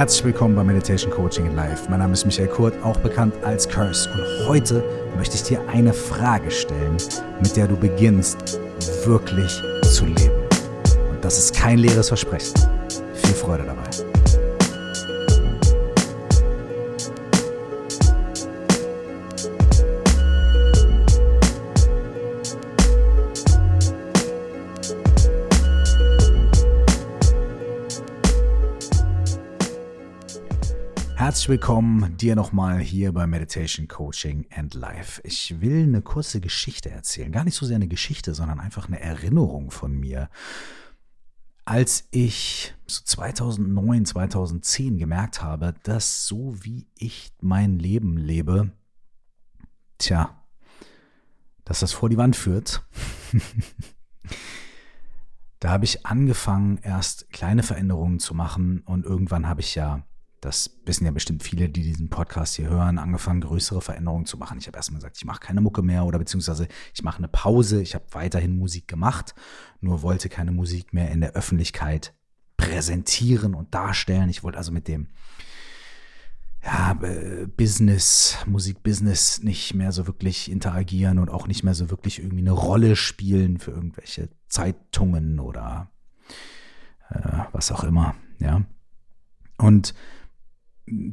Herzlich willkommen bei Meditation Coaching in Life. Mein Name ist Michael Kurt, auch bekannt als Curse. Und heute möchte ich dir eine Frage stellen, mit der du beginnst, wirklich zu leben. Und das ist kein leeres Versprechen. Viel Freude dabei. Herzlich willkommen dir nochmal hier bei Meditation Coaching and Life. Ich will eine kurze Geschichte erzählen. Gar nicht so sehr eine Geschichte, sondern einfach eine Erinnerung von mir. Als ich so 2009, 2010 gemerkt habe, dass so wie ich mein Leben lebe, tja, dass das vor die Wand führt. da habe ich angefangen, erst kleine Veränderungen zu machen und irgendwann habe ich ja das wissen ja bestimmt viele, die diesen Podcast hier hören, angefangen, größere Veränderungen zu machen. Ich habe erstmal gesagt, ich mache keine Mucke mehr oder beziehungsweise ich mache eine Pause. Ich habe weiterhin Musik gemacht, nur wollte keine Musik mehr in der Öffentlichkeit präsentieren und darstellen. Ich wollte also mit dem ja, äh, Business, Musikbusiness nicht mehr so wirklich interagieren und auch nicht mehr so wirklich irgendwie eine Rolle spielen für irgendwelche Zeitungen oder äh, was auch immer, ja. Und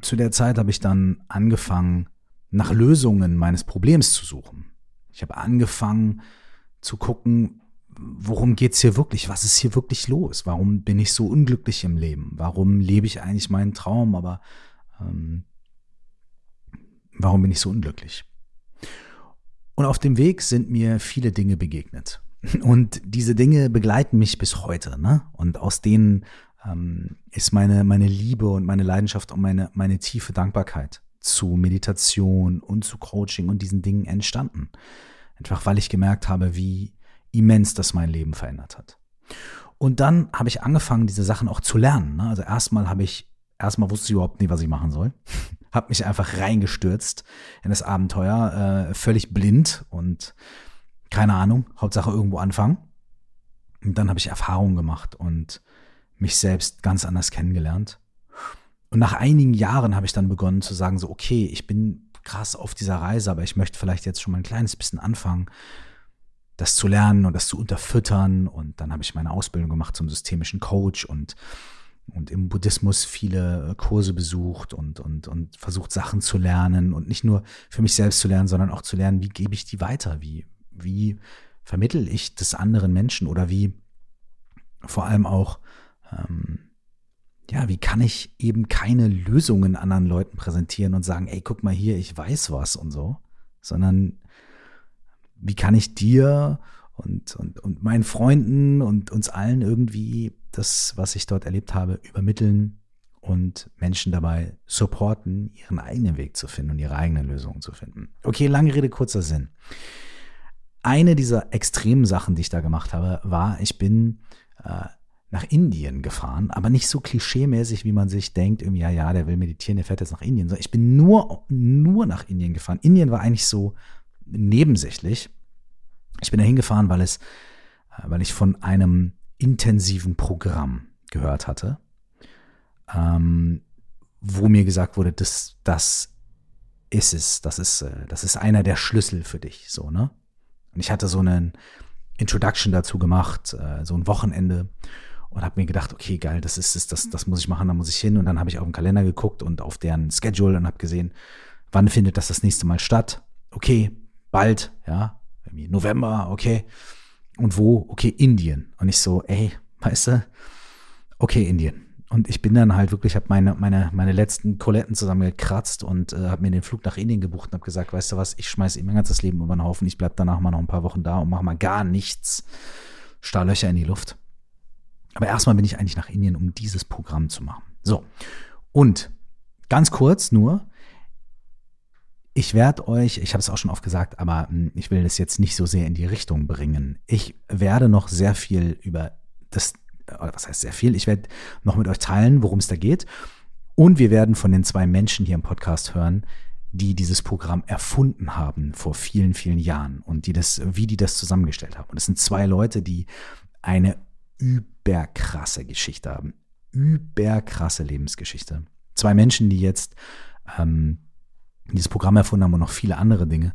zu der Zeit habe ich dann angefangen, nach Lösungen meines Problems zu suchen. Ich habe angefangen zu gucken, worum geht es hier wirklich? Was ist hier wirklich los? Warum bin ich so unglücklich im Leben? Warum lebe ich eigentlich meinen Traum, aber ähm, warum bin ich so unglücklich? Und auf dem Weg sind mir viele Dinge begegnet. Und diese Dinge begleiten mich bis heute. Ne? Und aus denen ähm, ist meine, meine Liebe und meine Leidenschaft und meine, meine tiefe Dankbarkeit zu Meditation und zu Coaching und diesen Dingen entstanden. Einfach weil ich gemerkt habe, wie immens das mein Leben verändert hat. Und dann habe ich angefangen, diese Sachen auch zu lernen. Ne? Also erstmal habe ich, erstmal wusste ich überhaupt nicht, was ich machen soll. habe mich einfach reingestürzt in das Abenteuer, äh, völlig blind und keine Ahnung, Hauptsache irgendwo anfangen. Und dann habe ich Erfahrungen gemacht und mich selbst ganz anders kennengelernt. Und nach einigen Jahren habe ich dann begonnen zu sagen, so, okay, ich bin krass auf dieser Reise, aber ich möchte vielleicht jetzt schon mal ein kleines bisschen anfangen, das zu lernen und das zu unterfüttern. Und dann habe ich meine Ausbildung gemacht zum systemischen Coach und, und im Buddhismus viele Kurse besucht und, und, und versucht, Sachen zu lernen und nicht nur für mich selbst zu lernen, sondern auch zu lernen, wie gebe ich die weiter? Wie, wie vermittel ich das anderen Menschen oder wie vor allem auch, ähm, ja, wie kann ich eben keine Lösungen anderen Leuten präsentieren und sagen, ey, guck mal hier, ich weiß was und so, sondern wie kann ich dir und, und, und meinen Freunden und uns allen irgendwie das, was ich dort erlebt habe, übermitteln und Menschen dabei supporten, ihren eigenen Weg zu finden und ihre eigenen Lösungen zu finden. Okay, lange Rede, kurzer Sinn. Eine dieser extremen Sachen, die ich da gemacht habe, war, ich bin äh, nach Indien gefahren, aber nicht so klischeemäßig, wie man sich denkt, irgendwie, ja, ja, der will meditieren, der fährt jetzt nach Indien. Ich bin nur, nur nach Indien gefahren. Indien war eigentlich so nebensächlich. Ich bin da hingefahren, weil äh, weil ich von einem intensiven Programm gehört hatte, ähm, wo mir gesagt wurde, das, das ist es, das ist, äh, das ist einer der Schlüssel für dich, so, ne? Und ich hatte so einen Introduction dazu gemacht, äh, so ein Wochenende und habe mir gedacht, okay, geil, das ist es, das, das muss ich machen, da muss ich hin. Und dann habe ich auf den Kalender geguckt und auf deren Schedule und habe gesehen, wann findet das das nächste Mal statt? Okay, bald, ja, November, okay. Und wo? Okay, Indien. Und ich so, ey, weißt du, okay, Indien. Und ich bin dann halt wirklich, habe meine, meine, meine letzten Koletten zusammengekratzt und äh, habe mir den Flug nach Indien gebucht und habe gesagt, weißt du was, ich schmeiße mein ganzes Leben über den Haufen, ich bleib danach mal noch ein paar Wochen da und mache mal gar nichts. Stahlöcher in die Luft. Aber erstmal bin ich eigentlich nach Indien, um dieses Programm zu machen. So. Und ganz kurz nur, ich werde euch, ich habe es auch schon oft gesagt, aber hm, ich will das jetzt nicht so sehr in die Richtung bringen. Ich werde noch sehr viel über das, was heißt sehr viel, ich werde noch mit euch teilen, worum es da geht. Und wir werden von den zwei Menschen hier im Podcast hören, die dieses Programm erfunden haben vor vielen, vielen Jahren und die das, wie die das zusammengestellt haben. Und es sind zwei Leute, die eine überkrasse Geschichte haben. Überkrasse Lebensgeschichte. zwei Menschen, die jetzt ähm, dieses Programm erfunden haben und noch viele andere Dinge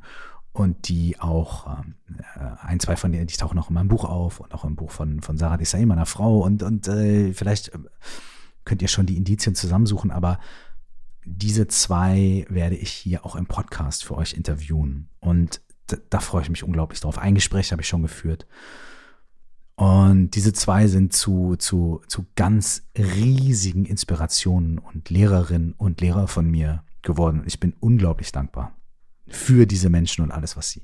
und die auch ähm, äh, ein, zwei von denen, die tauchen auch in meinem Buch auf und auch im Buch von, von Sarah Desai, meiner Frau und, und äh, vielleicht äh, könnt ihr schon die Indizien zusammensuchen, aber diese zwei werde ich hier auch im Podcast für euch interviewen und da, da freue ich mich unglaublich drauf. Ein Gespräch habe ich schon geführt. Und diese zwei sind zu, zu, zu ganz riesigen Inspirationen und Lehrerinnen und Lehrer von mir geworden. Ich bin unglaublich dankbar für diese Menschen und alles, was sie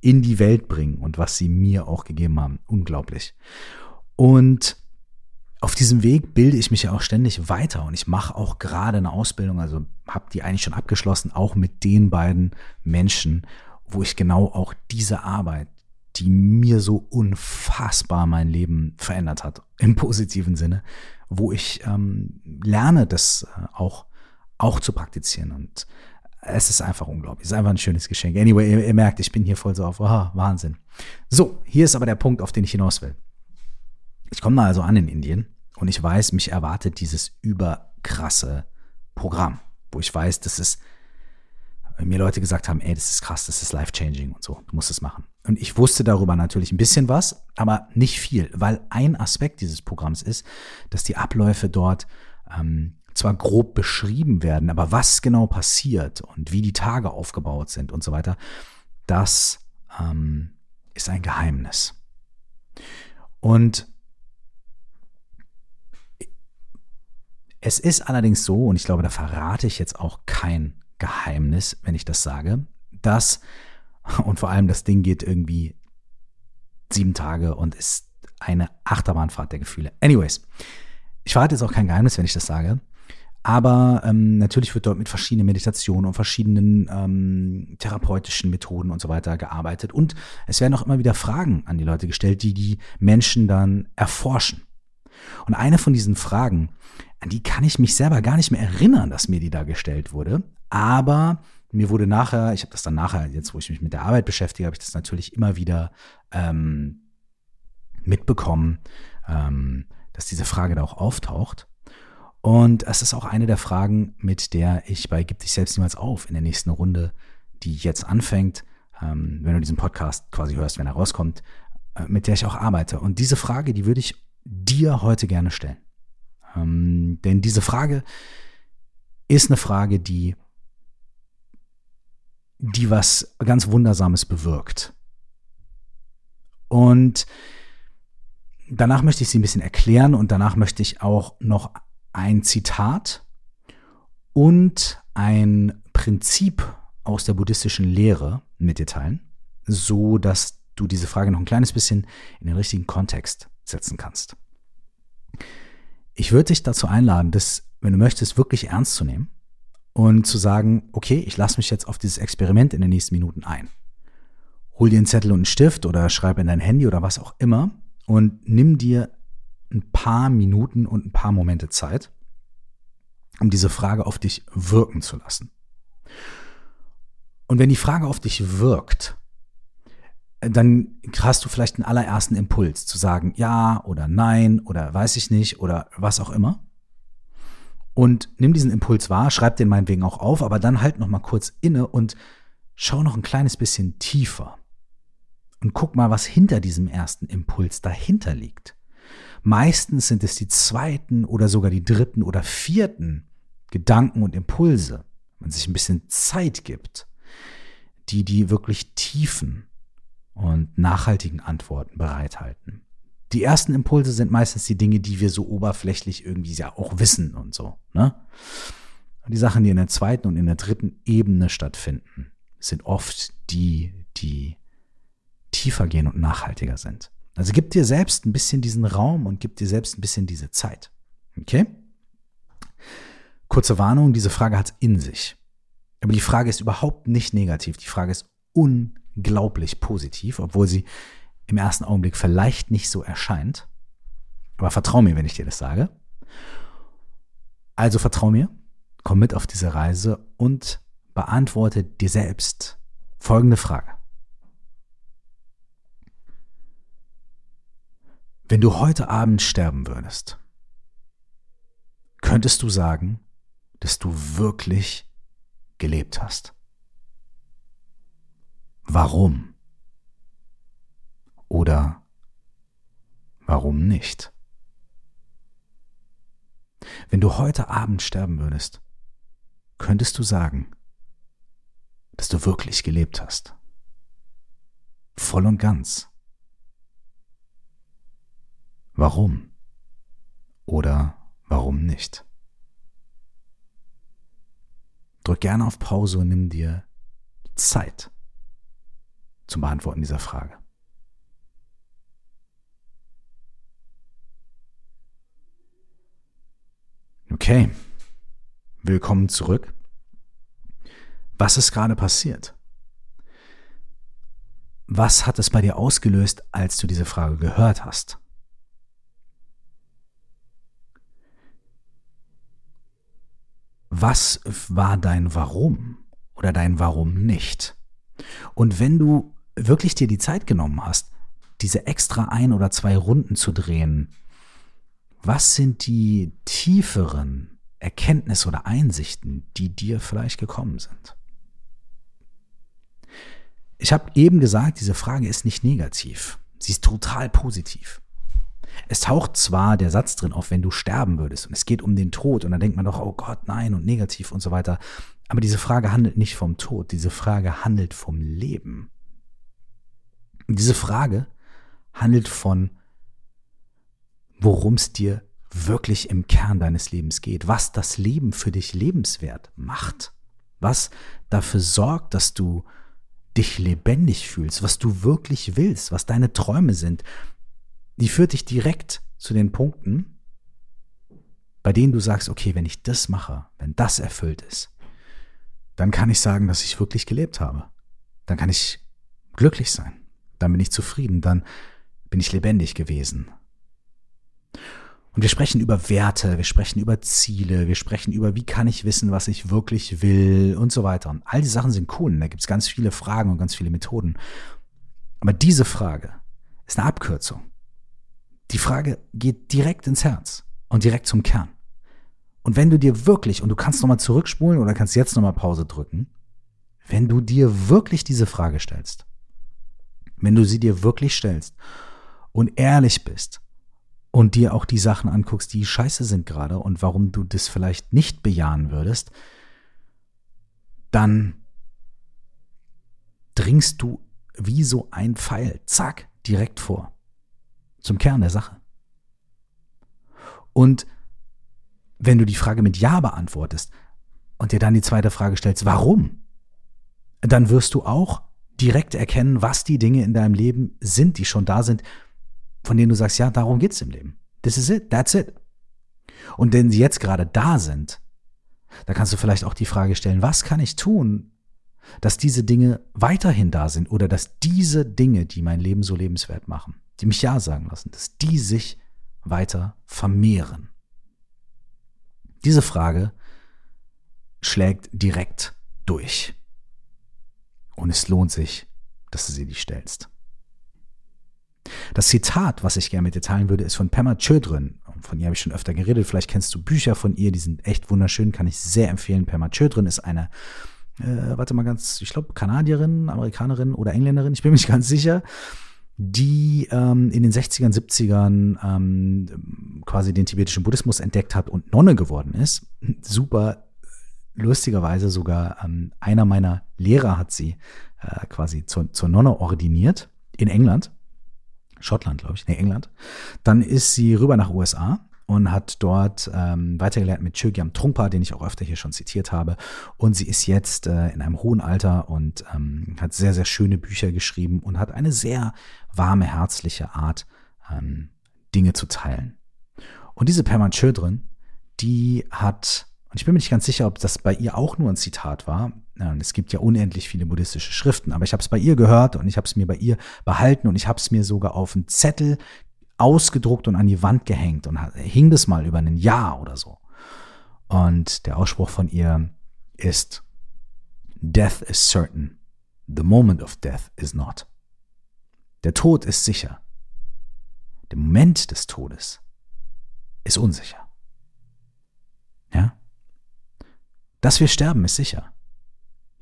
in die Welt bringen und was sie mir auch gegeben haben. Unglaublich. Und auf diesem Weg bilde ich mich ja auch ständig weiter und ich mache auch gerade eine Ausbildung, also habe die eigentlich schon abgeschlossen, auch mit den beiden Menschen, wo ich genau auch diese Arbeit, die mir so unfassbar mein Leben verändert hat, im positiven Sinne, wo ich ähm, lerne, das äh, auch, auch zu praktizieren. Und es ist einfach unglaublich. Es ist einfach ein schönes Geschenk. Anyway, ihr, ihr merkt, ich bin hier voll so auf, aha, Wahnsinn. So, hier ist aber der Punkt, auf den ich hinaus will. Ich komme da also an in Indien und ich weiß, mich erwartet dieses überkrasse Programm, wo ich weiß, das ist mir Leute gesagt haben, ey, das ist krass, das ist life-changing und so, du musst es machen. Und ich wusste darüber natürlich ein bisschen was, aber nicht viel, weil ein Aspekt dieses Programms ist, dass die Abläufe dort ähm, zwar grob beschrieben werden, aber was genau passiert und wie die Tage aufgebaut sind und so weiter, das ähm, ist ein Geheimnis. Und es ist allerdings so, und ich glaube, da verrate ich jetzt auch kein Geheimnis, wenn ich das sage, dass, und vor allem das Ding geht irgendwie sieben Tage und ist eine Achterbahnfahrt der Gefühle. Anyways, ich verrate jetzt auch kein Geheimnis, wenn ich das sage. Aber ähm, natürlich wird dort mit verschiedenen Meditationen und verschiedenen ähm, therapeutischen Methoden und so weiter gearbeitet. Und es werden auch immer wieder Fragen an die Leute gestellt, die die Menschen dann erforschen. Und eine von diesen Fragen, an die kann ich mich selber gar nicht mehr erinnern, dass mir die da gestellt wurde. Aber mir wurde nachher, ich habe das dann nachher, jetzt wo ich mich mit der Arbeit beschäftige, habe ich das natürlich immer wieder ähm, mitbekommen, ähm, dass diese Frage da auch auftaucht. Und es ist auch eine der Fragen, mit der ich bei Gib dich selbst niemals auf in der nächsten Runde, die jetzt anfängt, ähm, wenn du diesen Podcast quasi hörst, wenn er rauskommt, äh, mit der ich auch arbeite. Und diese Frage, die würde ich dir heute gerne stellen. Ähm, denn diese Frage ist eine Frage, die die was ganz Wundersames bewirkt. Und danach möchte ich sie ein bisschen erklären und danach möchte ich auch noch ein Zitat und ein Prinzip aus der buddhistischen Lehre mit dir teilen, so dass du diese Frage noch ein kleines bisschen in den richtigen Kontext setzen kannst. Ich würde dich dazu einladen, das, wenn du möchtest, wirklich ernst zu nehmen und zu sagen, okay, ich lasse mich jetzt auf dieses Experiment in den nächsten Minuten ein. Hol dir einen Zettel und einen Stift oder schreib in dein Handy oder was auch immer und nimm dir ein paar Minuten und ein paar Momente Zeit, um diese Frage auf dich wirken zu lassen. Und wenn die Frage auf dich wirkt, dann hast du vielleicht einen allerersten Impuls zu sagen ja oder nein oder weiß ich nicht oder was auch immer und nimm diesen Impuls wahr, schreib den meinetwegen auch auf, aber dann halt noch mal kurz inne und schau noch ein kleines bisschen tiefer und guck mal, was hinter diesem ersten Impuls dahinter liegt. Meistens sind es die zweiten oder sogar die dritten oder vierten Gedanken und Impulse, wenn man sich ein bisschen Zeit gibt, die die wirklich tiefen und nachhaltigen Antworten bereithalten die ersten Impulse sind meistens die Dinge, die wir so oberflächlich irgendwie ja auch wissen und so. Ne? Und die Sachen, die in der zweiten und in der dritten Ebene stattfinden, sind oft die, die tiefer gehen und nachhaltiger sind. Also gib dir selbst ein bisschen diesen Raum und gib dir selbst ein bisschen diese Zeit. Okay? Kurze Warnung, diese Frage hat es in sich. Aber die Frage ist überhaupt nicht negativ. Die Frage ist unglaublich positiv, obwohl sie im ersten Augenblick vielleicht nicht so erscheint. Aber vertrau mir, wenn ich dir das sage. Also vertrau mir, komm mit auf diese Reise und beantworte dir selbst folgende Frage. Wenn du heute Abend sterben würdest, könntest du sagen, dass du wirklich gelebt hast? Warum? Oder warum nicht? Wenn du heute Abend sterben würdest, könntest du sagen, dass du wirklich gelebt hast. Voll und ganz. Warum? Oder warum nicht? Drück gerne auf Pause und nimm dir Zeit zum Beantworten dieser Frage. Okay, willkommen zurück. Was ist gerade passiert? Was hat es bei dir ausgelöst, als du diese Frage gehört hast? Was war dein Warum oder dein Warum nicht? Und wenn du wirklich dir die Zeit genommen hast, diese extra ein oder zwei Runden zu drehen, was sind die tieferen Erkenntnisse oder Einsichten, die dir vielleicht gekommen sind? Ich habe eben gesagt, diese Frage ist nicht negativ. Sie ist total positiv. Es taucht zwar der Satz drin auf, wenn du sterben würdest und es geht um den Tod und dann denkt man doch, oh Gott, nein und negativ und so weiter. Aber diese Frage handelt nicht vom Tod, diese Frage handelt vom Leben. Diese Frage handelt von, worum es dir wirklich im Kern deines Lebens geht, was das Leben für dich lebenswert macht, was dafür sorgt, dass du dich lebendig fühlst, was du wirklich willst, was deine Träume sind, die führt dich direkt zu den Punkten, bei denen du sagst, okay, wenn ich das mache, wenn das erfüllt ist, dann kann ich sagen, dass ich wirklich gelebt habe. Dann kann ich glücklich sein. Dann bin ich zufrieden. Dann bin ich lebendig gewesen. Und wir sprechen über Werte, wir sprechen über Ziele, wir sprechen über, wie kann ich wissen, was ich wirklich will und so weiter. Und all die Sachen sind cool. Und da gibt es ganz viele Fragen und ganz viele Methoden. Aber diese Frage ist eine Abkürzung. Die Frage geht direkt ins Herz und direkt zum Kern. Und wenn du dir wirklich, und du kannst nochmal zurückspulen oder kannst jetzt nochmal Pause drücken, wenn du dir wirklich diese Frage stellst, wenn du sie dir wirklich stellst und ehrlich bist und dir auch die Sachen anguckst, die scheiße sind gerade und warum du das vielleicht nicht bejahen würdest, dann dringst du wie so ein Pfeil, zack, direkt vor zum Kern der Sache. Und wenn du die Frage mit Ja beantwortest und dir dann die zweite Frage stellst, warum, dann wirst du auch direkt erkennen, was die Dinge in deinem Leben sind, die schon da sind, von denen du sagst, ja, darum geht's im Leben. This is it, that's it. Und wenn sie jetzt gerade da sind, da kannst du vielleicht auch die Frage stellen, was kann ich tun, dass diese Dinge weiterhin da sind oder dass diese Dinge, die mein Leben so lebenswert machen, die mich Ja sagen lassen, dass die sich weiter vermehren? Diese Frage schlägt direkt durch. Und es lohnt sich, dass du sie dir stellst. Das Zitat, was ich gerne mit dir teilen würde, ist von Pema Chödrin. Von ihr habe ich schon öfter geredet. Vielleicht kennst du Bücher von ihr, die sind echt wunderschön, kann ich sehr empfehlen. Pema Chödrin ist eine, äh, warte mal ganz, ich glaube, Kanadierin, Amerikanerin oder Engländerin, ich bin mir nicht ganz sicher die ähm, in den 60ern, 70ern ähm, quasi den tibetischen Buddhismus entdeckt hat und Nonne geworden ist. Super lustigerweise sogar ähm, einer meiner Lehrer hat sie äh, quasi zur, zur Nonne ordiniert in England. Schottland, glaube ich, nee, England. Dann ist sie rüber nach USA und hat dort ähm, weitergelernt mit Chögyam Trungpa, den ich auch öfter hier schon zitiert habe. Und sie ist jetzt äh, in einem hohen Alter und ähm, hat sehr, sehr schöne Bücher geschrieben und hat eine sehr warme, herzliche Art, ähm, Dinge zu teilen. Und diese Pema Chödrin, die hat, und ich bin mir nicht ganz sicher, ob das bei ihr auch nur ein Zitat war, es gibt ja unendlich viele buddhistische Schriften, aber ich habe es bei ihr gehört und ich habe es mir bei ihr behalten und ich habe es mir sogar auf einen Zettel ausgedruckt und an die Wand gehängt und hing das mal über ein Jahr oder so. Und der Ausspruch von ihr ist, Death is certain, the moment of death is not. Der Tod ist sicher. Der Moment des Todes ist unsicher. Ja? Dass wir sterben, ist sicher.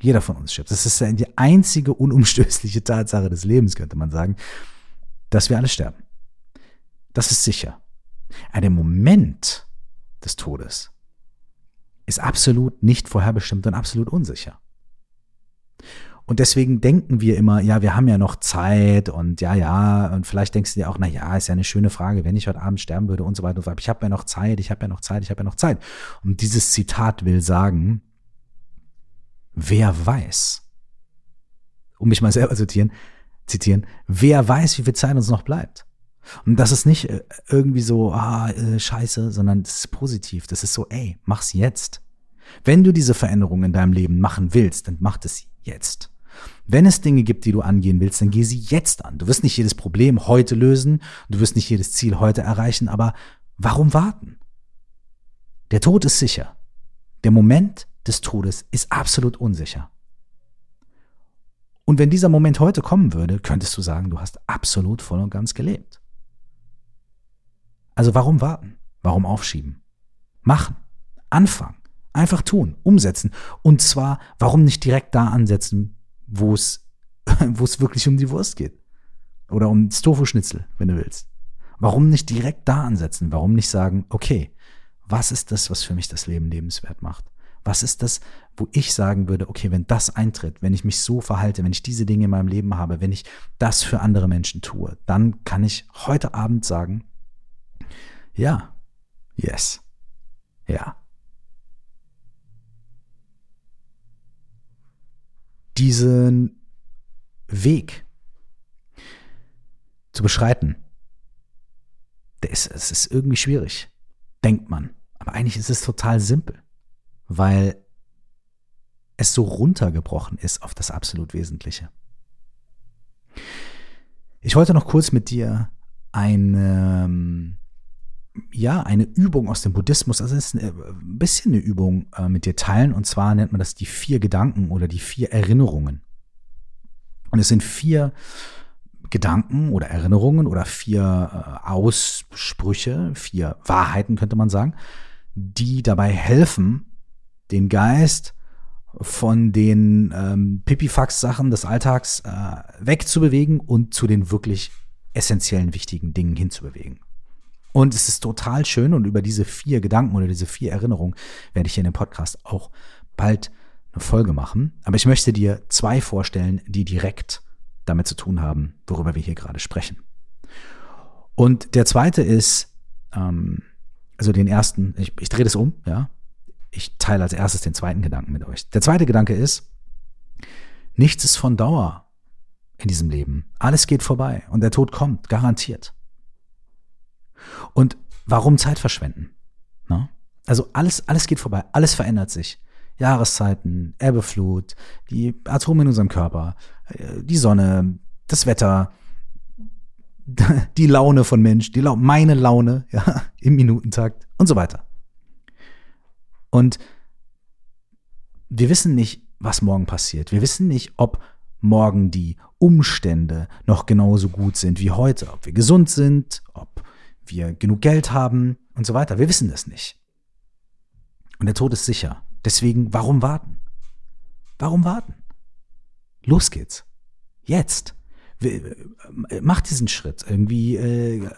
Jeder von uns stirbt. Das ist die einzige unumstößliche Tatsache des Lebens, könnte man sagen, dass wir alle sterben. Das ist sicher. Der Moment des Todes ist absolut nicht vorherbestimmt und absolut unsicher. Und deswegen denken wir immer, ja, wir haben ja noch Zeit und ja, ja, und vielleicht denkst du dir auch, na ja, ist ja eine schöne Frage, wenn ich heute Abend sterben würde und so weiter und so fort. Ich habe ja noch Zeit, ich habe ja noch Zeit, ich habe ja noch Zeit. Und dieses Zitat will sagen, wer weiß, um mich mal selber zitieren, zitieren, wer weiß, wie viel Zeit uns noch bleibt. Und das ist nicht äh, irgendwie so, ah, äh, scheiße, sondern das ist positiv. Das ist so, ey, mach's jetzt. Wenn du diese Veränderung in deinem Leben machen willst, dann mach es jetzt. Wenn es Dinge gibt, die du angehen willst, dann geh sie jetzt an. Du wirst nicht jedes Problem heute lösen, du wirst nicht jedes Ziel heute erreichen, aber warum warten? Der Tod ist sicher. Der Moment des Todes ist absolut unsicher. Und wenn dieser Moment heute kommen würde, könntest du sagen, du hast absolut voll und ganz gelebt. Also warum warten? Warum aufschieben? Machen. Anfangen. Einfach tun, umsetzen. Und zwar, warum nicht direkt da ansetzen, wo es, wo es wirklich um die Wurst geht? Oder um das Tofu-Schnitzel, wenn du willst. Warum nicht direkt da ansetzen? Warum nicht sagen, okay, was ist das, was für mich das Leben lebenswert macht? Was ist das, wo ich sagen würde, okay, wenn das eintritt, wenn ich mich so verhalte, wenn ich diese Dinge in meinem Leben habe, wenn ich das für andere Menschen tue, dann kann ich heute Abend sagen, ja, yes, ja, diesen Weg zu beschreiten, der ist, es ist irgendwie schwierig, denkt man. Aber eigentlich ist es total simpel, weil es so runtergebrochen ist auf das absolut Wesentliche. Ich wollte noch kurz mit dir eine, ja, eine Übung aus dem Buddhismus, also es ist ein bisschen eine Übung äh, mit dir teilen. Und zwar nennt man das die vier Gedanken oder die vier Erinnerungen. Und es sind vier Gedanken oder Erinnerungen oder vier äh, Aussprüche, vier Wahrheiten könnte man sagen, die dabei helfen, den Geist von den ähm, Pipifax-Sachen des Alltags äh, wegzubewegen und zu den wirklich essentiellen, wichtigen Dingen hinzubewegen. Und es ist total schön und über diese vier Gedanken oder diese vier Erinnerungen werde ich hier in dem Podcast auch bald eine Folge machen. Aber ich möchte dir zwei vorstellen, die direkt damit zu tun haben, worüber wir hier gerade sprechen. Und der zweite ist, ähm, also den ersten, ich, ich drehe das um, ja. Ich teile als erstes den zweiten Gedanken mit euch. Der zweite Gedanke ist, nichts ist von Dauer in diesem Leben. Alles geht vorbei und der Tod kommt, garantiert. Und warum Zeit verschwenden? Ne? Also alles, alles geht vorbei, alles verändert sich. Jahreszeiten, Erbeflut, die Atome in unserem Körper, äh, die Sonne, das Wetter, die Laune von Mensch, die La meine Laune, ja, im Minutentakt und so weiter. Und wir wissen nicht, was morgen passiert. Wir wissen nicht, ob morgen die Umstände noch genauso gut sind wie heute, ob wir gesund sind, ob wir genug Geld haben und so weiter. Wir wissen das nicht. Und der Tod ist sicher. Deswegen, warum warten? Warum warten? Los geht's. Jetzt. Mach diesen Schritt. Irgendwie äh,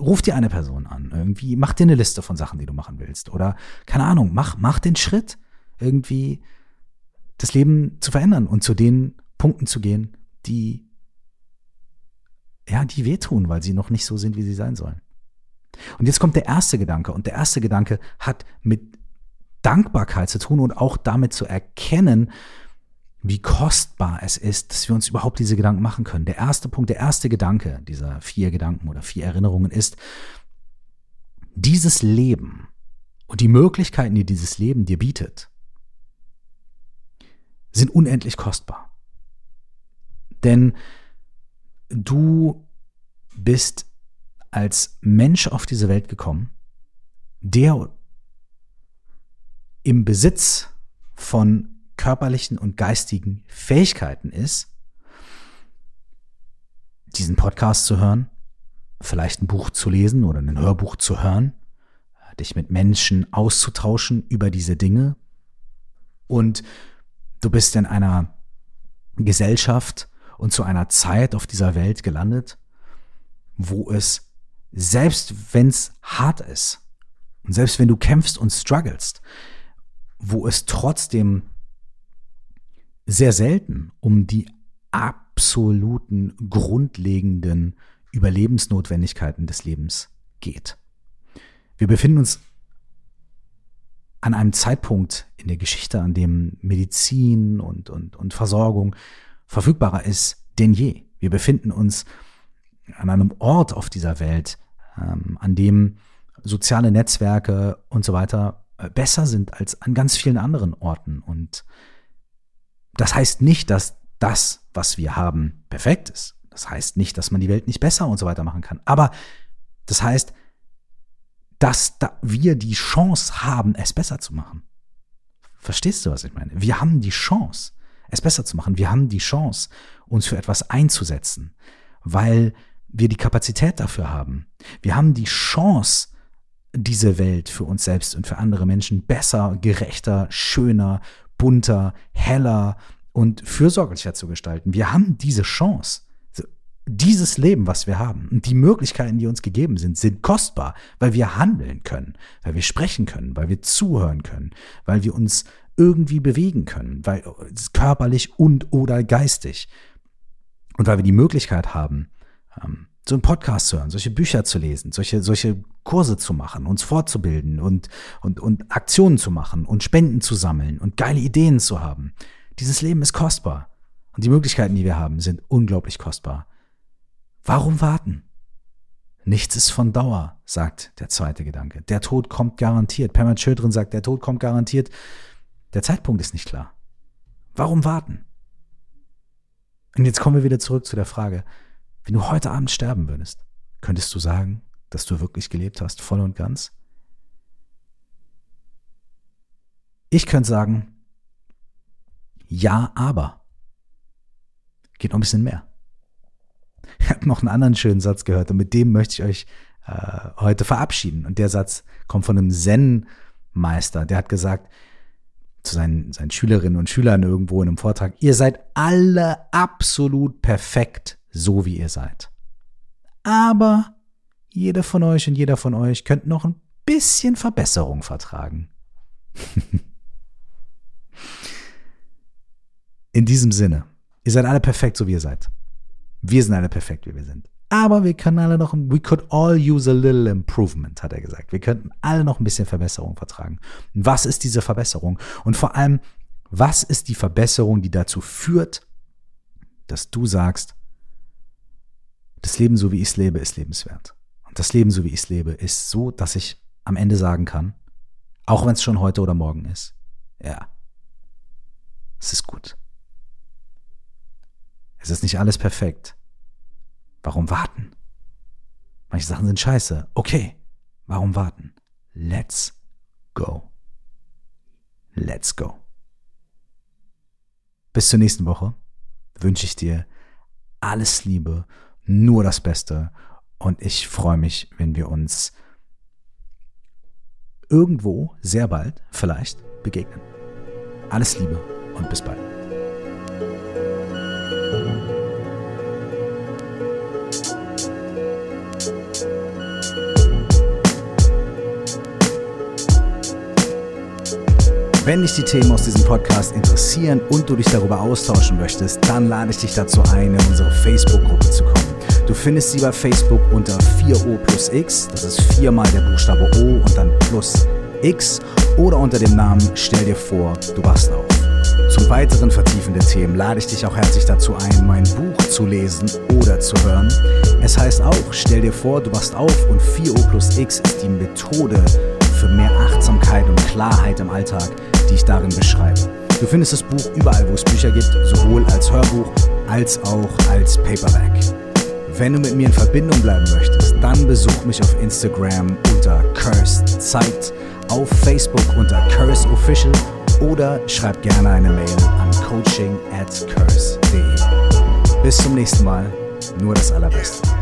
ruf dir eine Person an. Irgendwie mach dir eine Liste von Sachen, die du machen willst. Oder keine Ahnung, mach, mach den Schritt, irgendwie das Leben zu verändern und zu den Punkten zu gehen, die ja, die wehtun, weil sie noch nicht so sind, wie sie sein sollen. Und jetzt kommt der erste Gedanke. Und der erste Gedanke hat mit Dankbarkeit zu tun und auch damit zu erkennen, wie kostbar es ist, dass wir uns überhaupt diese Gedanken machen können. Der erste Punkt, der erste Gedanke dieser vier Gedanken oder vier Erinnerungen ist, dieses Leben und die Möglichkeiten, die dieses Leben dir bietet, sind unendlich kostbar. Denn du bist als Mensch auf diese Welt gekommen, der im Besitz von körperlichen und geistigen Fähigkeiten ist, diesen Podcast zu hören, vielleicht ein Buch zu lesen oder ein Hörbuch zu hören, dich mit Menschen auszutauschen über diese Dinge, Und du bist in einer Gesellschaft und zu einer Zeit auf dieser Welt gelandet, wo es, selbst wenn es hart ist, und selbst wenn du kämpfst und strugglest, wo es trotzdem sehr selten um die absoluten grundlegenden Überlebensnotwendigkeiten des Lebens geht. Wir befinden uns an einem Zeitpunkt in der Geschichte, an dem Medizin und, und, und Versorgung verfügbarer ist denn je. Wir befinden uns an einem Ort auf dieser Welt, ähm, an dem soziale Netzwerke und so weiter äh, besser sind als an ganz vielen anderen Orten. Und das heißt nicht, dass das, was wir haben, perfekt ist. Das heißt nicht, dass man die Welt nicht besser und so weiter machen kann. Aber das heißt, dass da wir die Chance haben, es besser zu machen. Verstehst du, was ich meine? Wir haben die Chance, es besser zu machen. Wir haben die Chance, uns für etwas einzusetzen, weil wir die Kapazität dafür haben. Wir haben die Chance, diese Welt für uns selbst und für andere Menschen besser, gerechter, schöner, bunter, heller und fürsorglicher zu gestalten. Wir haben diese Chance. Dieses Leben, was wir haben und die Möglichkeiten, die uns gegeben sind, sind kostbar, weil wir handeln können, weil wir sprechen können, weil wir zuhören können, weil wir uns irgendwie bewegen können, weil körperlich und oder geistig und weil wir die Möglichkeit haben, ähm, so einen Podcast zu hören, solche Bücher zu lesen, solche, solche Kurse zu machen, uns fortzubilden und, und, und Aktionen zu machen und Spenden zu sammeln und geile Ideen zu haben. Dieses Leben ist kostbar. Und die Möglichkeiten, die wir haben, sind unglaublich kostbar. Warum warten? Nichts ist von Dauer, sagt der zweite Gedanke. Der Tod kommt garantiert. Perman Schödrin sagt, der Tod kommt garantiert. Der Zeitpunkt ist nicht klar. Warum warten? Und jetzt kommen wir wieder zurück zu der Frage, wenn du heute Abend sterben würdest, könntest du sagen, dass du wirklich gelebt hast, voll und ganz? Ich könnte sagen, ja, aber. Geht noch ein bisschen mehr. Ich habe noch einen anderen schönen Satz gehört und mit dem möchte ich euch äh, heute verabschieden. Und der Satz kommt von einem Zen-Meister, der hat gesagt zu seinen, seinen Schülerinnen und Schülern irgendwo in einem Vortrag, ihr seid alle absolut perfekt, so wie ihr seid. Aber jeder von euch und jeder von euch könnt noch ein bisschen Verbesserung vertragen. In diesem Sinne, ihr seid alle perfekt, so wie ihr seid. Wir sind alle perfekt, wie wir sind. Aber wir können alle noch, we could all use a little improvement, hat er gesagt. Wir könnten alle noch ein bisschen Verbesserung vertragen. Was ist diese Verbesserung? Und vor allem, was ist die Verbesserung, die dazu führt, dass du sagst, das Leben, so wie ich es lebe, ist lebenswert. Und das Leben, so wie ich es lebe, ist so, dass ich am Ende sagen kann, auch wenn es schon heute oder morgen ist, ja, es ist gut. Es ist nicht alles perfekt. Warum warten? Manche Sachen sind scheiße. Okay, warum warten? Let's go. Let's go. Bis zur nächsten Woche wünsche ich dir alles Liebe, nur das Beste und ich freue mich, wenn wir uns irgendwo sehr bald vielleicht begegnen. Alles Liebe und bis bald. Wenn dich die Themen aus diesem Podcast interessieren und du dich darüber austauschen möchtest, dann lade ich dich dazu ein, in unsere Facebook-Gruppe zu kommen. Du findest sie bei Facebook unter 4O plus X, das ist viermal der Buchstabe O und dann plus X oder unter dem Namen Stell dir vor, du wachst auf. Zum weiteren vertiefenden Themen lade ich dich auch herzlich dazu ein, mein Buch zu lesen oder zu hören. Es heißt auch, stell dir vor, du wachst auf und 4O plus X ist die Methode für mehr Achtsamkeit und Klarheit im Alltag, die ich darin beschreibe. Du findest das Buch überall, wo es Bücher gibt, sowohl als Hörbuch als auch als Paperback. Wenn du mit mir in Verbindung bleiben möchtest, dann besuch mich auf Instagram unter Cursed Zeit, auf Facebook unter Curse Official oder schreib gerne eine Mail an coaching at curse.de. Bis zum nächsten Mal, nur das Allerbeste.